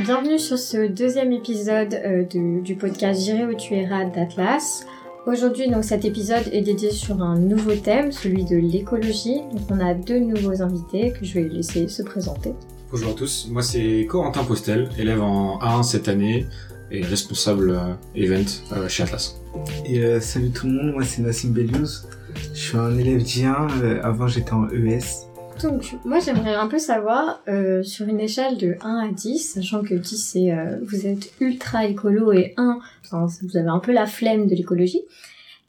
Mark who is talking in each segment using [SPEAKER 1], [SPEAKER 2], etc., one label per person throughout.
[SPEAKER 1] Bienvenue sur ce deuxième épisode euh, du, du podcast J'irai où tu iras d'Atlas. Aujourd'hui, donc, cet épisode est dédié sur un nouveau thème, celui de l'écologie. Donc, on a deux nouveaux invités que je vais laisser se présenter.
[SPEAKER 2] Bonjour à tous, moi c'est Corentin Postel, élève en A1 cette année et responsable euh, event euh, chez Atlas.
[SPEAKER 3] Et euh, salut tout le monde, moi c'est Nassim Beliouz. Je suis un élève J1, euh, avant j'étais en ES.
[SPEAKER 1] Donc, moi, j'aimerais un peu savoir, euh, sur une échelle de 1 à 10, sachant que 10, c'est euh, vous êtes ultra écolo et 1, enfin, vous avez un peu la flemme de l'écologie,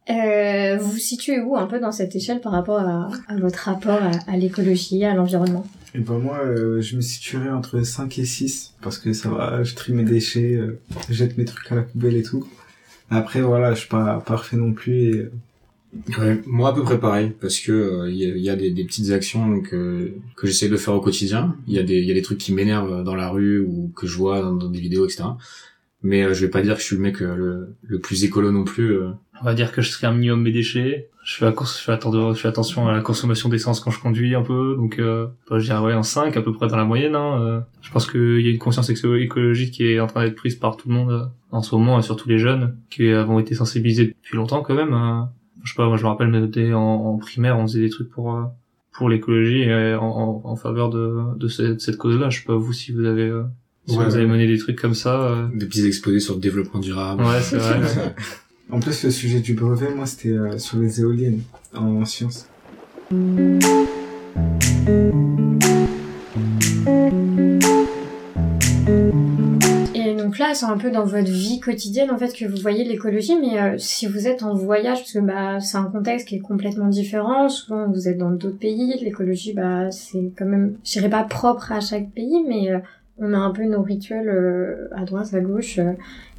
[SPEAKER 1] euh, vous situez où un peu dans cette échelle par rapport à, à votre rapport à, l'écologie, à l'environnement?
[SPEAKER 3] Et ben moi euh, je me situerais entre 5 et 6 parce que ça va, je trie mes déchets, euh, je jette mes trucs à la poubelle et tout. Après voilà, je suis pas parfait non plus et euh,
[SPEAKER 2] Ouais, moi à peu près pareil, parce que euh, il y, a, il y a des, des petites actions donc, euh, que j'essaie de faire au quotidien. Il y, a des- il y a des trucs qui m'énervent dans la rue ou que je vois dans, des vidéos, etc. Mais euh, je vais pas dire que je suis le mec euh, le, le plus écolo non plus. euh.
[SPEAKER 4] On va dire que je trie un minimum mes déchets. Je fais, la course, je, fais attention, à la consommation d'essence quand je conduis un peu. Donc, euh, bah, je dirais ouais, un 5 à peu près dans la moyenne. Hein. Euh, je pense qu'il y a une conscience éco- écologique qui est en train d'être prise par tout le monde euh, en ce moment, et surtout les jeunes, qui avons été sensibilisés depuis longtemps quand même. euh. Je sais pas, moi je me rappelle, mais dès en, en primaire, on faisait des trucs pour... euh, pour l'écologie et euh, en, en, en faveur de, de cette, cette cause-là. Je sais pas vous si vous avez euh, si
[SPEAKER 2] Ouais,
[SPEAKER 4] vous avez mené des trucs comme ça. euh.
[SPEAKER 2] Des petits exposés sur le développement durable.
[SPEAKER 4] Ouais, c'est vrai.
[SPEAKER 3] en plus le sujet du brevet moi c'était euh, sur les éoliennes en sciences.
[SPEAKER 1] C'est un peu dans votre vie quotidienne en fait que vous voyez l'écologie, mais euh, si vous êtes en voyage, parce que bah c'est un contexte qui est complètement différent. Souvent, vous êtes dans d'autres pays. L'écologie, bah c'est quand même, je dirais pas propre à chaque pays, mais euh, on a un peu nos rituels euh, à droite, à gauche.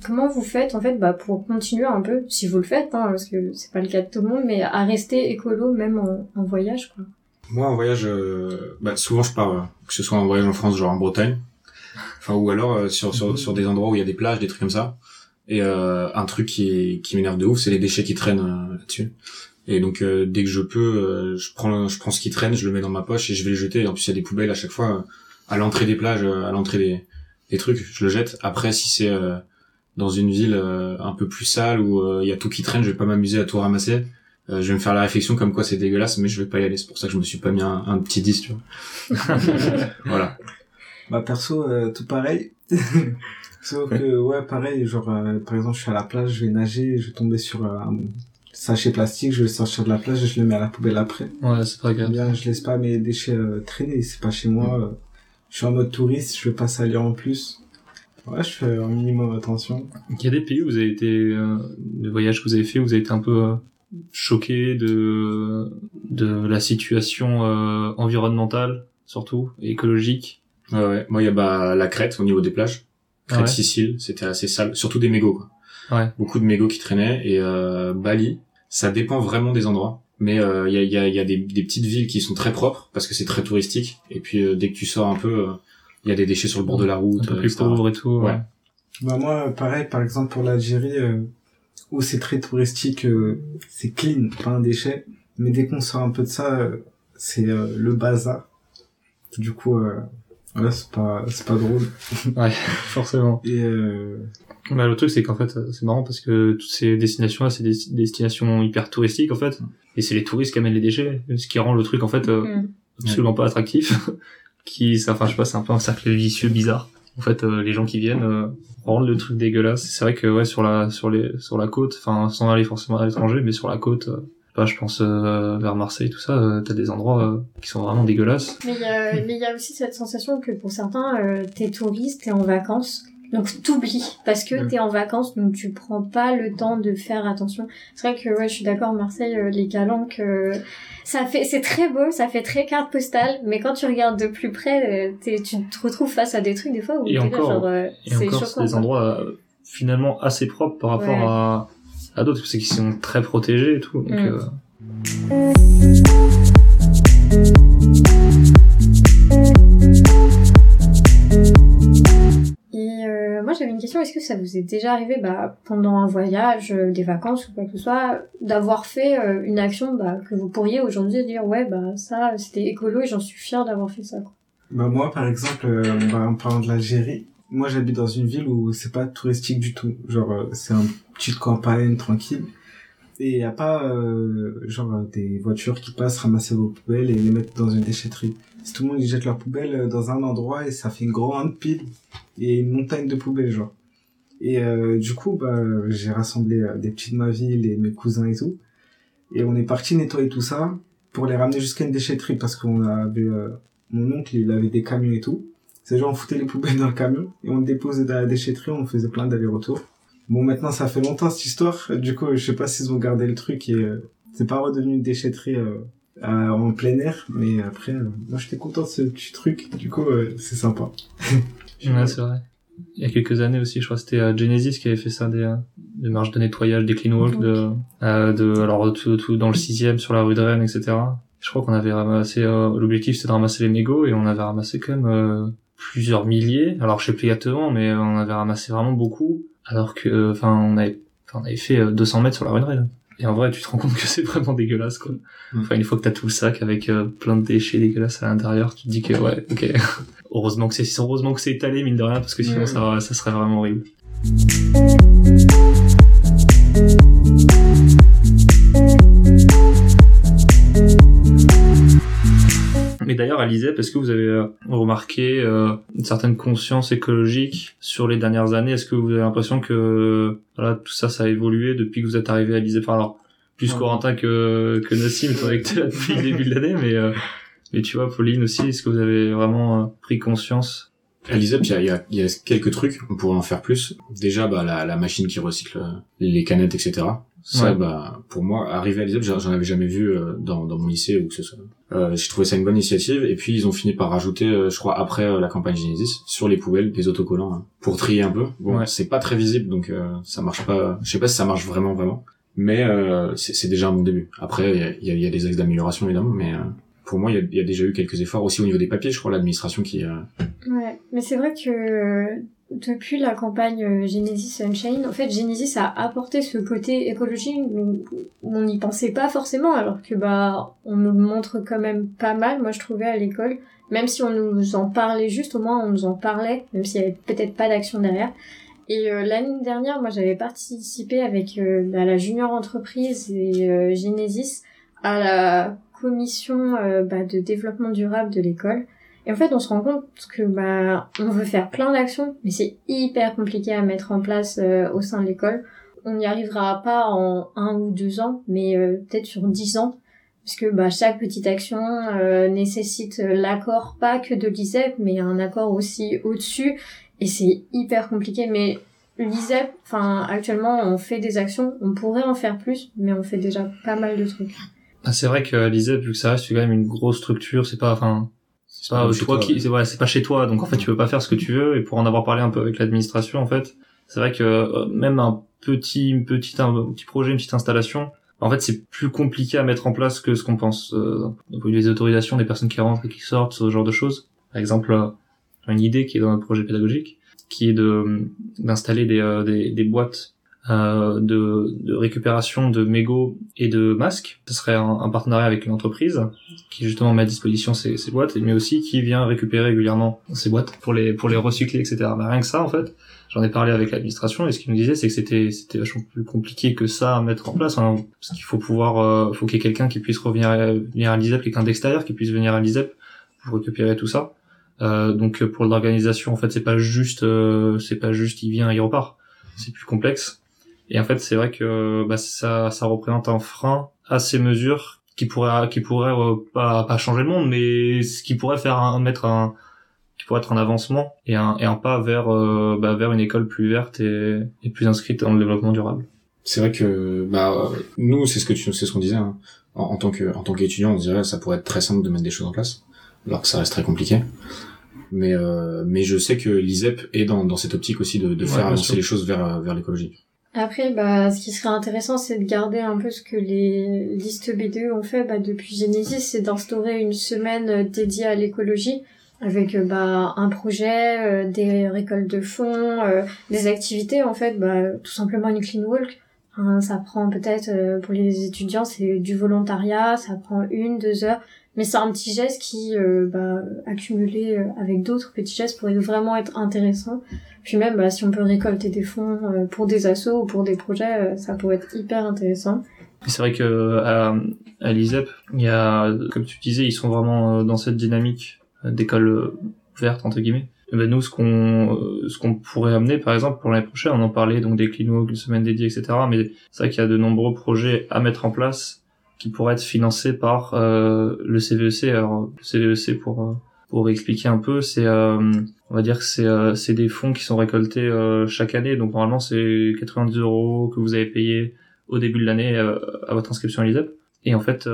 [SPEAKER 1] Comment vous faites en fait bah, pour continuer un peu, si vous le faites, hein, parce que c'est pas le cas de tout le monde, mais à rester écolo même en, voyage quoi?
[SPEAKER 2] Moi, en voyage, bah, souvent je pars, que ce soit en voyage en France, genre en Bretagne, enfin ou alors euh, sur sur sur des endroits où il y a des plages, des trucs comme ça. Et euh, un truc qui qui m'énerve de ouf, c'est les déchets qui traînent euh, là-dessus. Et donc euh, dès que je peux, euh, je prends je prends ce qui traîne, je le mets dans ma poche et je vais le jeter. En plus, il y a des poubelles à chaque fois euh, à l'entrée des plages, euh, à l'entrée des des trucs, je le jette. Après, si c'est euh, dans une ville euh, un peu plus sale où euh, il y a tout qui traîne, je vais pas m'amuser à tout ramasser. Euh, je vais me faire la réflexion comme quoi c'est dégueulasse, mais je vais pas y aller. C'est pour ça que je me suis pas mis un, un petit 10, tu vois. voilà.
[SPEAKER 3] Bah perso euh, tout pareil. Sauf que ouais pareil genre euh, par exemple je suis à la plage, je vais nager, je vais tomber sur euh, un sachet plastique, je vais sortir de la plage et je le mets à la poubelle après.
[SPEAKER 4] Ouais, c'est pas grave.
[SPEAKER 3] Bien, je laisse pas mes déchets euh, traîner, c'est pas chez moi. euh, je suis en mode touriste, je veux pas salir en plus. Ouais, je fais un minimum attention.
[SPEAKER 4] Il y a des pays où vous avez été, euh, de voyages que vous avez fait, où vous avez été un peu euh, choqué de de la situation euh, environnementale, surtout écologique.
[SPEAKER 2] Ouais, ouais. Moi, il y a bah, la Crète au niveau des plages. Crète,
[SPEAKER 4] Ouais.
[SPEAKER 2] Sicile, c'était assez sale. Surtout des mégots, quoi.
[SPEAKER 4] Ouais.
[SPEAKER 2] Beaucoup de mégots qui traînaient. Et euh, Bali, ça dépend vraiment des endroits. Mais euh, il y a, il y a, il y a des, des petites villes qui sont très propres parce que c'est très touristique. Et puis euh, dès que tu sors un peu, euh, il y a des déchets sur le bord de la
[SPEAKER 4] Un
[SPEAKER 2] route,
[SPEAKER 4] peu
[SPEAKER 2] euh,
[SPEAKER 4] plus
[SPEAKER 2] etc.
[SPEAKER 4] pauvre et tout.
[SPEAKER 2] Ouais.
[SPEAKER 4] Ouais.
[SPEAKER 3] Bah moi, pareil, par exemple pour l'Algérie, euh, où c'est très touristique, euh, c'est clean, pas un déchet. Mais dès qu'on sort un peu de ça, euh, c'est euh, le bazar. Du coup, euh, ouais, c'est pas, c'est pas drôle.
[SPEAKER 4] Forcément.
[SPEAKER 3] Et euh,
[SPEAKER 4] Bah, le truc, c'est qu'en fait, c'est marrant parce que toutes ces destinations-là, c'est des destinations hyper touristiques, en fait. Et c'est les touristes qui amènent les déchets. Ce qui rend le truc, en fait, euh,
[SPEAKER 1] Mm.
[SPEAKER 4] absolument pas attractif. qui, ça, enfin, je sais pas, c'est un peu un cercle vicieux bizarre. En fait, euh, les gens qui viennent euh, rendent le truc dégueulasse. C'est vrai que, ouais, sur la, sur les, sur la côte, enfin, sans aller forcément à l'étranger, mais sur la côte, euh, pas, je pense euh, vers Marseille, tout ça, euh, t'as des endroits euh, qui sont vraiment dégueulasses.
[SPEAKER 1] Mais il y a, aussi cette sensation que pour certains, t'es touriste, t'es en vacances, donc t'oublies parce que t'es en vacances, donc tu prends pas le temps de faire attention. C'est vrai que ouais, je suis d'accord, Marseille, les calanques, ça fait, c'est très beau, ça fait très carte postale, mais quand tu regardes de plus près, tu te retrouves face à des trucs des fois où t'es là, genre, c'est
[SPEAKER 4] des endroits finalement assez propres par rapport
[SPEAKER 1] Ouais.
[SPEAKER 4] à, à d'autres, parce qu'ils sont très protégés et tout. Donc,
[SPEAKER 1] Mm.
[SPEAKER 4] euh,
[SPEAKER 1] Et euh, moi j'avais une question question, est-ce que ça vous est déjà arrivé bah, pendant un voyage, euh, des vacances ou quoi que ce soit, d'avoir fait euh, une action bah, que vous pourriez aujourd'hui dire ouais bah ça c'était écolo et j'en suis fier d'avoir fait ça. Quoi?
[SPEAKER 3] Bah moi par exemple, euh, bah, en parlant de l'Algérie, moi j'habite dans une ville où c'est pas touristique du tout. Genre euh, c'est un petite campagne tranquille et y a pas euh, genre des voitures qui passent ramasser vos poubelles et les mettre dans une déchetterie. Si tout le monde jette leurs poubelles euh, dans un endroit et ça fait une grande pile et une montagne de poubelles genre. Et euh, du coup bah j'ai rassemblé euh, des petits de ma ville et mes cousins et tout et on est parti nettoyer tout ça pour les ramener jusqu'à une déchetterie parce qu'on avait euh, mon oncle il avait des camions et tout. C'est genre on foutait les poubelles dans le camion et on le déposait dans la déchetterie, on faisait plein d'allers-retours. Bon, maintenant, ça fait longtemps cette histoire. Du coup, je sais pas s'ils ont gardé le truc et euh, c'est pas redevenu une déchetterie euh, à- en plein air. Mais après, euh, moi, j'étais content de ce petit truc. Du coup, euh, c'est sympa.
[SPEAKER 4] Ouais, c'est vrai. Il y a quelques années aussi, je crois que c'était euh, Genesis qui avait fait ça, des, euh, des marches de nettoyage, des clean walk, de, de, alors tout, tout dans le sixième sur la rue de Rennes, etc. Je crois qu'on avait ramassé, l'objectif c'était de ramasser les mégots et on avait ramassé quand même plusieurs milliers. Alors je sais plus exactement, mais on avait ramassé vraiment beaucoup. Alors que, euh, enfin, on avait, enfin, on avait fait euh, 200 mètres sur la Rennes. Et en vrai, tu te rends compte que c'est vraiment dégueulasse, quoi.
[SPEAKER 2] Mm.
[SPEAKER 4] Enfin, une fois que t'as tout le sac avec euh, plein de déchets dégueulasses à l'intérieur, tu te dis que ouais, ok. heureusement que c'est heureusement que c'est étalé mine de rien parce que sinon ça ça serait vraiment horrible. D'ailleurs, à l'ISEP, est-ce que vous avez euh, remarqué euh, une certaine conscience écologique sur les dernières années? Est-ce que vous avez l'impression que voilà tout ça, ça a évolué depuis que vous êtes arrivé à l'ISEP Enfin, Alors, plus
[SPEAKER 3] Ouais.
[SPEAKER 4] Corentin que, que Nassim, t'es là depuis le début de l'année, mais, euh, mais tu vois, Pauline aussi, est-ce que vous avez vraiment euh, pris conscience?
[SPEAKER 2] À l'ISEP, il y a, il y, a, il y a quelques trucs, on pourrait en faire plus. Déjà, bah, la, la machine qui recycle euh, les canettes, etc. Ça,
[SPEAKER 4] Ouais.
[SPEAKER 2] bah, pour moi, arriver à l'ISEP, j'en j'en avais jamais vu euh, dans, dans mon lycée ou que ce soit. Euh, J'ai trouvé ça une bonne initiative. Et puis, ils ont fini par rajouter, euh, je crois, après euh, la campagne Genesis, sur les poubelles, des autocollants hein, pour trier un peu. Bon,
[SPEAKER 4] Ouais.
[SPEAKER 2] c'est pas très visible, donc euh, ça marche pas. Je sais pas si ça marche vraiment, vraiment. Mais euh, c'est déjà un bon début. Après, il y a, il y a- y a des axes d'amélioration, évidemment, mais... euh, pour moi, il y, y a déjà eu quelques efforts aussi au niveau des papiers. Je crois l'administration qui, euh,
[SPEAKER 1] Ouais, mais c'est vrai que depuis la campagne euh, Genesis Sunshine, en fait, Genesis a apporté ce côté écologique où on n'y pensait pas forcément, alors que bah on nous le montre quand même pas mal. Moi, je trouvais à l'école, même si on nous en parlait juste, au moins on nous en parlait, même s'il y avait peut-être pas d'action derrière. Et euh, l'année dernière, moi, j'avais participé avec euh, à la junior entreprise et euh, Genesis à la commission euh, bah, de développement durable de l'école. Et en fait, on se rend compte que bah on veut faire plein d'actions, mais c'est hyper compliqué à mettre en place euh, au sein de l'école. On n'y arrivera pas en un ou deux ans, mais euh, peut-être sur dix ans, parce que bah chaque petite action euh, nécessite l'accord pas que de l'ISEP, mais un accord aussi au-dessus, et c'est hyper compliqué. Mais l'ISEP, enfin actuellement, on fait des actions, on pourrait en faire plus, mais on fait déjà pas mal de trucs.
[SPEAKER 4] Ah, C'est vrai que l'ISEP, vu que ça reste quand même une grosse structure, c'est pas, enfin, c'est pas
[SPEAKER 2] pas
[SPEAKER 4] euh,
[SPEAKER 2] chez
[SPEAKER 4] toi qui,
[SPEAKER 2] ouais.
[SPEAKER 4] c'est ouais, pas chez toi, donc en fait tu peux pas faire ce que tu veux. Et pour en avoir parlé un peu avec l'administration, en fait, c'est vrai que euh, même un petit, une petite, un petit projet, une petite installation, en fait c'est plus compliqué à mettre en place que ce qu'on pense. Euh, des autorisations, des personnes qui rentrent et qui sortent, ce genre de choses. Par exemple, euh, une idée qui est dans notre projet pédagogique, qui est de d'installer des, euh, des, des boîtes euh, de, de récupération de mégots et de masques. Ce serait un, un partenariat avec une entreprise qui justement met à disposition ces, ces boîtes, mais aussi qui vient récupérer régulièrement ces boîtes pour les pour les recycler, etc. Bah, rien que ça, en fait, j'en ai parlé avec l'administration et ce qu'ils nous disaient, c'est que c'était c'était vachement plus compliqué que ça à mettre en place, hein, parce qu'il faut pouvoir, euh, faut qu'il y ait quelqu'un qui puisse revenir à, venir à l'ISEP, quelqu'un d'extérieur qui puisse venir à l'ISEP pour récupérer tout ça. Euh, donc pour l'organisation, en fait, c'est pas juste, euh, c'est pas juste, il vient, il repart. C'est plus complexe. Et en fait, c'est vrai que bah, ça, ça représente un frein à ces mesures qui pourraient, qui pourraient euh, pas, pas changer le monde, mais ce qui pourrait faire un, mettre un, qui pourrait être un avancement et un, et un pas vers, euh, bah, vers une école plus verte et, et plus inscrite dans le développement durable.
[SPEAKER 2] c'est vrai que bah euh, nous c'est ce que tu c'est ce qu'on disait hein. en, en tant que en tant qu'étudiant on dirait ça pourrait être très simple de mettre des choses en place alors que ça reste très compliqué mais euh, mais je sais que l'ISEP est dans dans cette optique aussi de, de faire avancer
[SPEAKER 4] sûr.
[SPEAKER 2] les choses vers euh, vers l'écologie
[SPEAKER 1] Après, bah, ce qui serait intéressant, c'est de garder un peu ce que les listes B2 ont fait bah, depuis Genesis, c'est d'instaurer une semaine euh, dédiée à l'écologie. avec euh, bah, un projet, euh, des récoltes de fonds, euh, des activités en fait, bah, tout simplement une clean walk. Hein, ça prend peut-être pour les étudiants c'est du volontariat, ça prend une, deux heures, mais c'est un petit geste qui, bah, accumulé avec d'autres petits gestes, pourrait vraiment être intéressant. Puis même, bah, si on peut récolter des fonds pour des assos ou pour des projets, ça pourrait être hyper intéressant.
[SPEAKER 4] C'est vrai que à, l'ISEP, il y a, comme tu disais, ils sont vraiment dans cette dynamique d'école verte entre guillemets. Et ben nous, ce qu'on ce qu'on pourrait amener, par exemple, pour l'année prochaine, on en parlait donc des clinos, une semaine dédiée, etc. Mais c'est vrai qu'il y a de nombreux projets à mettre en place qui pourraient être financés par euh, le CVEC. E Alors le CVEC pour euh, pour expliquer un peu, c'est euh, on va dire que c'est c'est des fonds qui sont récoltés chaque année. Donc normalement c'est 90 euros que vous avez payé au début de l'année à votre inscription à l'ISEP. Et en fait,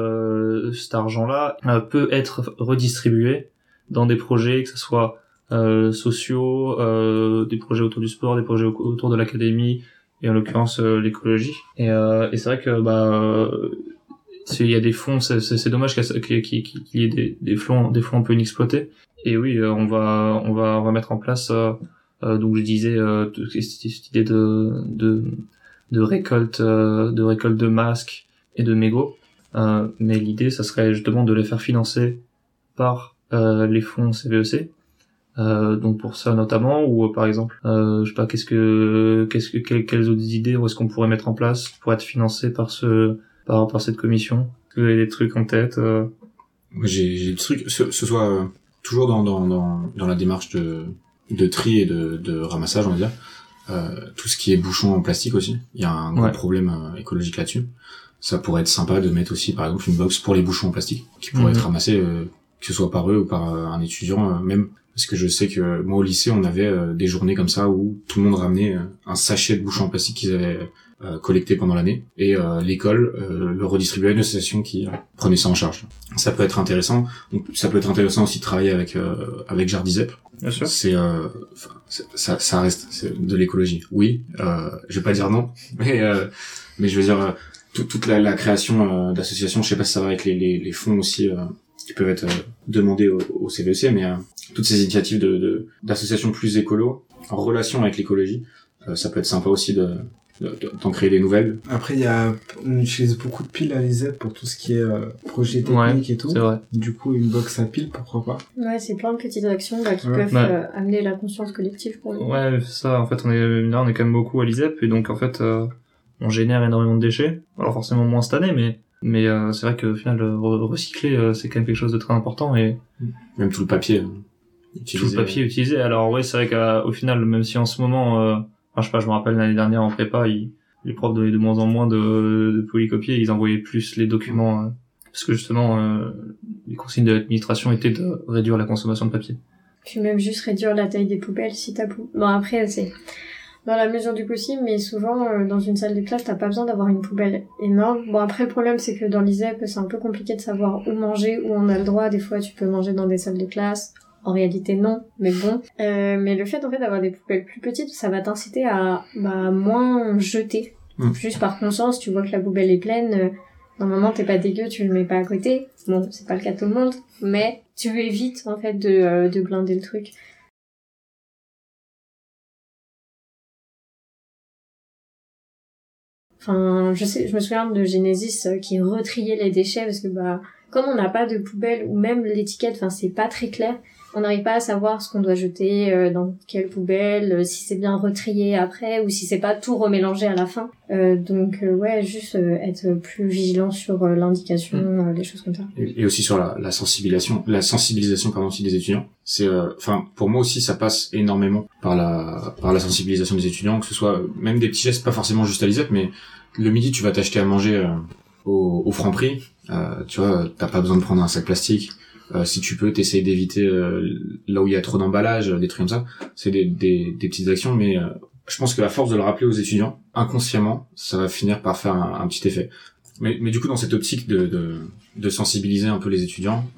[SPEAKER 4] cet argent-là peut être redistribué dans des projets, que ce soit euh, sociaux, euh, des projets autour du sport, des projets autour de l'académie, et en l'occurrence euh, l'écologie. Et, euh, et c'est vrai que bah il y a des fonds, c'est dommage qu'il y ait des, des fonds, des fonds un peu inexploités. Et oui, on va on va on va mettre en place donc je disais cette idée de de récolte de récolte de masques et de mégots. mais l'idée, ça serait justement de les faire financer par euh, les fonds CVEC. E euh, donc pour ça notamment ou euh, par exemple euh, je sais pas qu'est-ce que qu'est-ce que quelles, autres idées ou est-ce qu'on pourrait mettre en place pour être financé par ce par par cette commission est-ce que vous avez des trucs en tête euh...
[SPEAKER 2] j'ai des trucs ce, ce soit euh, toujours dans, dans dans dans la démarche de de tri et de de ramassage on va dire. Euh, tout ce qui est bouchon en plastique aussi. Il y a un gros problème écologique là-dessus. Ça pourrait être sympa de mettre aussi par exemple une box pour les bouchons en plastique qui pourrait mhm. être ramassée que ce soit par eux ou par euh, un étudiant euh, même parce que je sais que moi au lycée on avait euh, des journées comme ça où tout le monde ramenait un sachet de bouchons en plastique qu'ils avaient collecté pendant l'année et l'école le redistribuait à une association qui prenait ça en charge. Ça peut être intéressant. Donc, ça peut être intéressant aussi de travailler avec avec Jardizep.
[SPEAKER 4] Bien sûr.
[SPEAKER 2] C'est ça, ça reste de l'écologie. Oui, je vais pas dire non, mais mais je veux dire toute la, la création d'associations. Je sais pas si ça va avec les, les, les fonds aussi qui peuvent être euh, demandés au, au CVEC, e mais euh, toutes ces initiatives de d'associations plus écolo en relation avec l'écologie, euh, ça peut être sympa aussi de d'en créer des nouvelles.
[SPEAKER 3] Après, il y a, on utilise beaucoup de piles à l'ISEP pour tout ce qui est projet technique et tout.
[SPEAKER 4] C'est vrai.
[SPEAKER 3] Du coup, une box à piles, pourquoi pas
[SPEAKER 1] Ouais, c'est plein de petites actions là, qui peuvent amener la conscience collective pour nous.
[SPEAKER 4] Ouais, ça. En fait, on est là, on est quand même beaucoup à l'ISEP et donc en fait, on génère énormément de déchets. Alors forcément moins cette année, mais mais euh, c'est vrai qu'au final, recycler, euh, c'est quand même quelque chose de très important et
[SPEAKER 2] même tout le papier
[SPEAKER 4] euh, utilisé. Tout le papier utilisé. Alors oui, c'est vrai qu'au final, même si en ce moment, euh, je sais pas, je me rappelle l'année dernière en prépa, les profs donnaient de moins en moins de, de ils envoyaient plus les documents parce que justement, les consignes de l'administration étaient de réduire la consommation de papier.
[SPEAKER 1] Puis même juste réduire la taille des poubelles si t'as bon après c'est dans la mesure du possible, mais souvent euh, dans une salle de classe, t'as pas besoin d'avoir une poubelle énorme. Bon après le problème c'est que dans l'ISEP c'est un peu compliqué de savoir où manger, où on a le droit. Des fois tu peux manger dans des salles de classe. En réalité non, mais bon. Euh, mais le fait en fait d'avoir des poubelles plus petites, ça va t'inciter à bah, moins jeter. Mm. Juste par conscience, tu vois que la poubelle est pleine. Euh, normalement t'es pas dégueu, tu le mets pas à côté. Bon c'est pas le cas de tout le monde, mais tu évites en fait de, euh, de blinder le truc. Enfin, je sais, je me souviens de Genesis euh, qui retriait les déchets parce que bah, comme on n'a pas de poubelle ou même l'étiquette, enfin c'est pas très clair, on n'arrive pas à savoir ce qu'on doit jeter euh, dans quelle poubelle, euh, si c'est bien retrié après ou si c'est pas tout remélangé à la fin. donc ouais, juste être plus vigilant sur l'indication, mm. des choses comme ça.
[SPEAKER 2] Et, aussi sur la, la, sensibilisation, la sensibilisation pardon aussi des étudiants. C'est, enfin pour moi aussi ça passe énormément par la par la sensibilisation des étudiants, que ce soit même des petits gestes, pas forcément juste à l'ISEP, mais le midi tu vas t'acheter à manger euh, au, au franc prix, euh, tu vois, t'as pas besoin de prendre un sac plastique. Euh, si tu peux, t'essayes d'éviter là où il y a trop d'emballage, des trucs comme ça. C'est des, des, des, petites actions, mais je pense que à force de le rappeler aux étudiants, inconsciemment, ça va finir par faire un, petit effet. Mais, mais, du coup, dans cette optique de, de, de sensibiliser un peu les étudiants,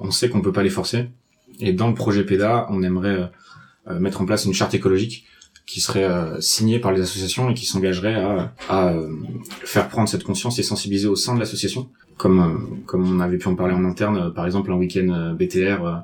[SPEAKER 2] on sait qu'on peut pas les forcer. Et dans le projet PEDA, on aimerait mettre en place une charte écologique qui seraient euh, signés par les associations et qui s'engageraient à, à euh, faire prendre cette conscience et sensibiliser au sein de l'association, comme euh, comme on avait pu en parler en interne, euh, par exemple un week-end BTR,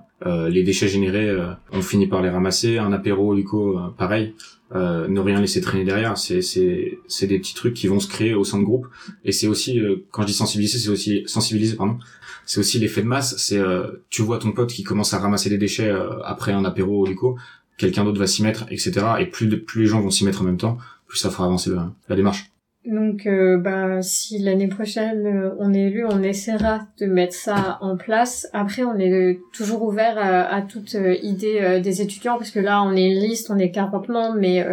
[SPEAKER 2] les déchets générés, on finit par les ramasser, un apéro Luco, pareil, euh, ne rien laisser traîner derrière, c'est c'est c'est des petits trucs qui vont se créer au sein de groupe, et c'est aussi euh, quand je dis sensibiliser, c'est aussi sensibiliser pardon, c'est aussi l'effet de masse, c'est euh, tu vois ton pote qui commence à ramasser des déchets après un apéro Luco, quelqu'un d'autre va s'y mettre, etc. Et plus plus les gens vont s'y mettre en même temps, plus ça fera avancer la, démarche.
[SPEAKER 1] Donc, euh, bah, si l'année prochaine euh, on est élu, on essaiera de mettre ça en place. Après, on est euh, toujours ouvert à, toute idée des étudiants parce que là, on est une liste, on est 40 membres, mais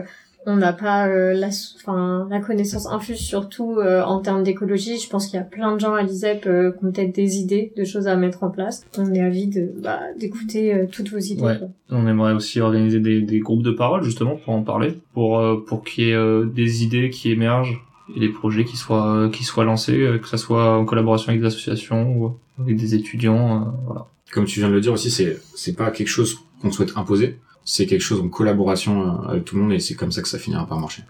[SPEAKER 1] on n'a pas euh, la, enfin, la connaissance infuse, surtout euh, en termes d'écologie. Je pense qu'il y a plein de gens à l'ISEP euh, qui ont peut-être des idées de choses à mettre en place. On est avis de bah, d'écouter euh, toutes vos idées.
[SPEAKER 4] Ouais.
[SPEAKER 1] quoi.
[SPEAKER 4] On aimerait aussi organiser des, des groupes de parole justement pour en parler, pour euh, pour qu'il y ait euh, des idées qui émergent et des projets qui soient euh, qui soient lancés, euh, que ça soit en collaboration avec des associations ou avec des étudiants, euh, voilà.
[SPEAKER 2] Comme tu viens de le dire aussi, c'est c'est pas quelque chose qu'on souhaite imposer, c'est quelque chose en collaboration euh, avec tout le monde et c'est comme ça que ça finira par marcher.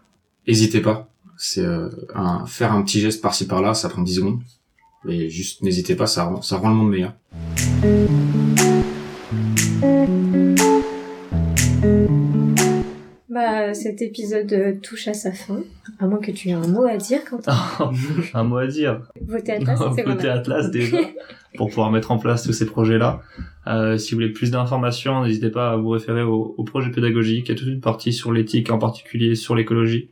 [SPEAKER 2] Hésitez pas, c'est euh, un, faire un petit geste par-ci par-là, ça prend 10 secondes, mais juste n'hésitez pas, ça rend, ça rend le monde meilleur.
[SPEAKER 1] Bah, cet épisode euh, touche à sa fin. À moins que tu aies un mot à dire quand
[SPEAKER 4] un mot à dire.
[SPEAKER 1] Votez Atlas, c'est voilà.
[SPEAKER 4] Atlas déjà, pour pouvoir mettre en place tous ces projets-là. Euh, si vous voulez plus d'informations, n'hésitez pas à vous référer au, au projet pédagogique. Il y a toute une partie sur l'éthique, en particulier sur l'écologie.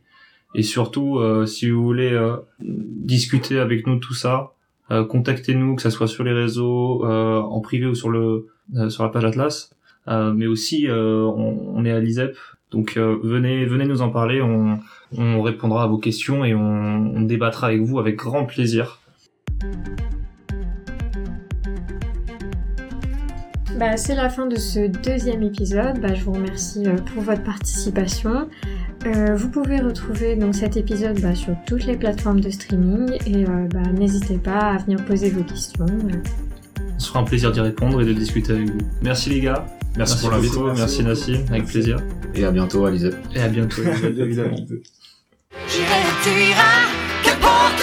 [SPEAKER 4] Et surtout, euh, si vous voulez euh, discuter avec nous de tout ça, euh, contactez-nous, que ça soit sur les réseaux, euh, en privé ou sur le euh, sur la page Atlas. Euh, mais aussi, euh, on, on est à l'ISEP, donc euh, venez venez nous en parler. On, on répondra à vos questions et on, on débattra avec vous avec grand plaisir.
[SPEAKER 1] Bah, c'est la fin de ce deuxième épisode. Bah, je vous remercie euh, pour votre participation. Euh, vous pouvez retrouver donc cet épisode bah, sur toutes les plateformes de streaming et euh, bah, n'hésitez pas à venir poser vos questions. Euh,
[SPEAKER 4] On se fera un plaisir d'y répondre et de discuter avec vous. Merci les gars.
[SPEAKER 2] Merci, pour l'invite
[SPEAKER 4] beaucoup, Merci, Nassim, avec plaisir.
[SPEAKER 2] Et à bientôt, Alizette.
[SPEAKER 4] Et à bientôt.
[SPEAKER 3] Évidemment.
[SPEAKER 5] J'irai, tu iras, qu'importe la place, qu'importe